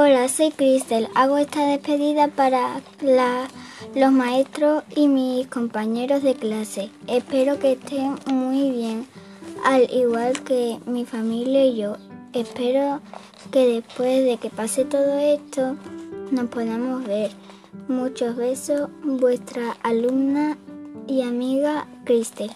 Hola, soy Cristel. Hago esta despedida para los maestros y mis compañeros de clase. Espero que estén muy bien, al igual que mi familia y yo. Espero que después de que pase todo esto nos podamos ver. Muchos besos, vuestra alumna y amiga Cristel.